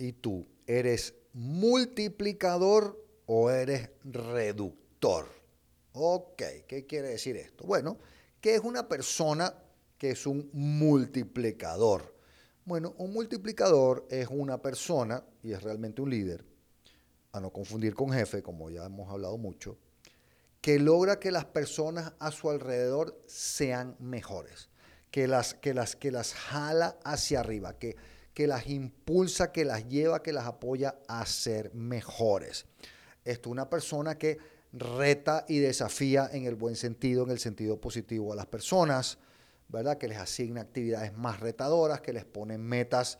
y tú, ¿eres multiplicador o eres reductor? Ok, ¿qué quiere decir esto? Bueno, que es una persona que es un multiplicador. Bueno, un multiplicador es una persona, y es realmente un líder, a no confundir con jefe, como ya hemos hablado mucho, que logra que las personas a su alrededor sean mejores, que las, que las, que las jala hacia arriba, que, que las impulsa, que las lleva, que las apoya a ser mejores. Esto es una persona que reta y desafía en el buen sentido, en el sentido positivo a las personas, ¿verdad? Que les asigna actividades más retadoras, que les pone metas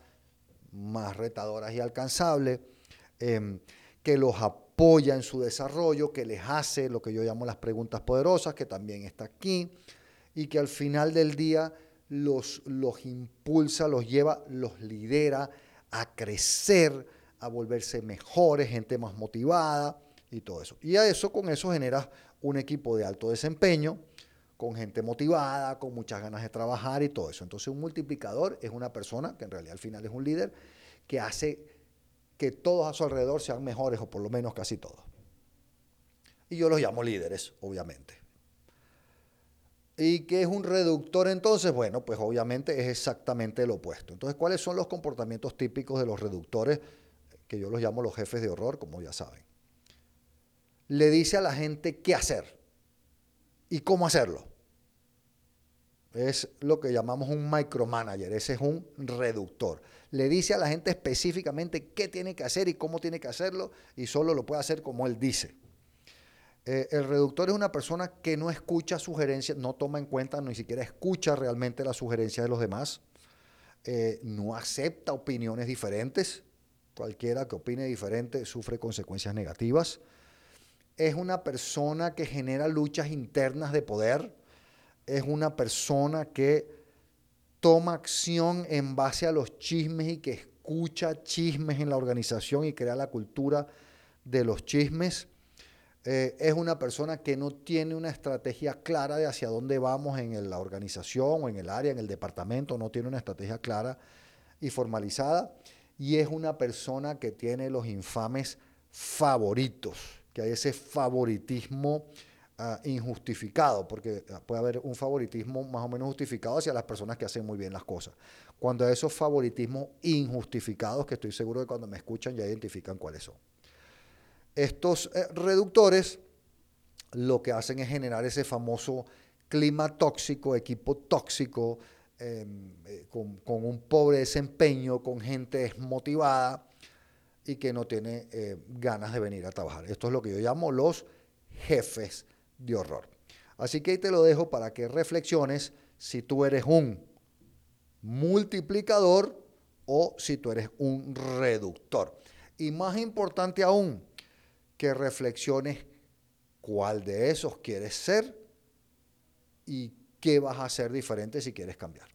más retadoras y alcanzables, em, que los apoya en su desarrollo, que les hace lo que yo llamo las preguntas poderosas, que también está aquí, y que al final del día los, los impulsa, los lleva, los lidera a crecer, a volverse mejores, gente más motivada y todo eso. Y a eso, con eso generas un equipo de alto desempeño, con gente motivada, con muchas ganas de trabajar y todo eso. Entonces un multiplicador es una persona, que en realidad al final es un líder, que hace que todos a su alrededor sean mejores, o por lo menos casi todos. Y yo los llamo líderes, obviamente. ¿Y qué es un reductor entonces? Bueno, pues obviamente es exactamente lo opuesto. Entonces, ¿cuáles son los comportamientos típicos de los reductores? Que yo los llamo los jefes de horror, como ya saben. Le dice a la gente qué hacer y cómo hacerlo. Es lo que llamamos un micromanager, ese es un reductor. Le dice a la gente específicamente qué tiene que hacer y cómo tiene que hacerlo y solo lo puede hacer como él dice. Eh, el reductor es una persona que no escucha sugerencias, no toma en cuenta, ni siquiera escucha realmente las sugerencias de los demás, eh, no acepta opiniones diferentes, cualquiera que opine diferente sufre consecuencias negativas. Es una persona que genera luchas internas de poder, es una persona que toma acción en base a los chismes y que escucha chismes en la organización y crea la cultura de los chismes. Eh, es una persona que no tiene una estrategia clara de hacia dónde vamos en la organización o en el área, en el departamento, no tiene una estrategia clara y formalizada. Y es una persona que tiene los infames favoritos, que hay ese favoritismo Ah, injustificado, porque ah, puede haber un favoritismo más o menos justificado hacia las personas que hacen muy bien las cosas. Cuando hay esos favoritismos injustificados, que estoy seguro de cuando me escuchan ya identifican cuáles son. Estos eh, reductores lo que hacen es generar ese famoso clima tóxico, equipo tóxico, em, eh, con, un pobre desempeño, con gente desmotivada y que no tiene eh, ganas de venir a trabajar. Esto es lo que yo llamo los jefes de horror. Así que ahí te lo dejo para que reflexiones si tú eres un multiplicador o si tú eres un reductor. Y más importante aún, que reflexiones cuál de esos quieres ser y qué vas a hacer diferente si quieres cambiar.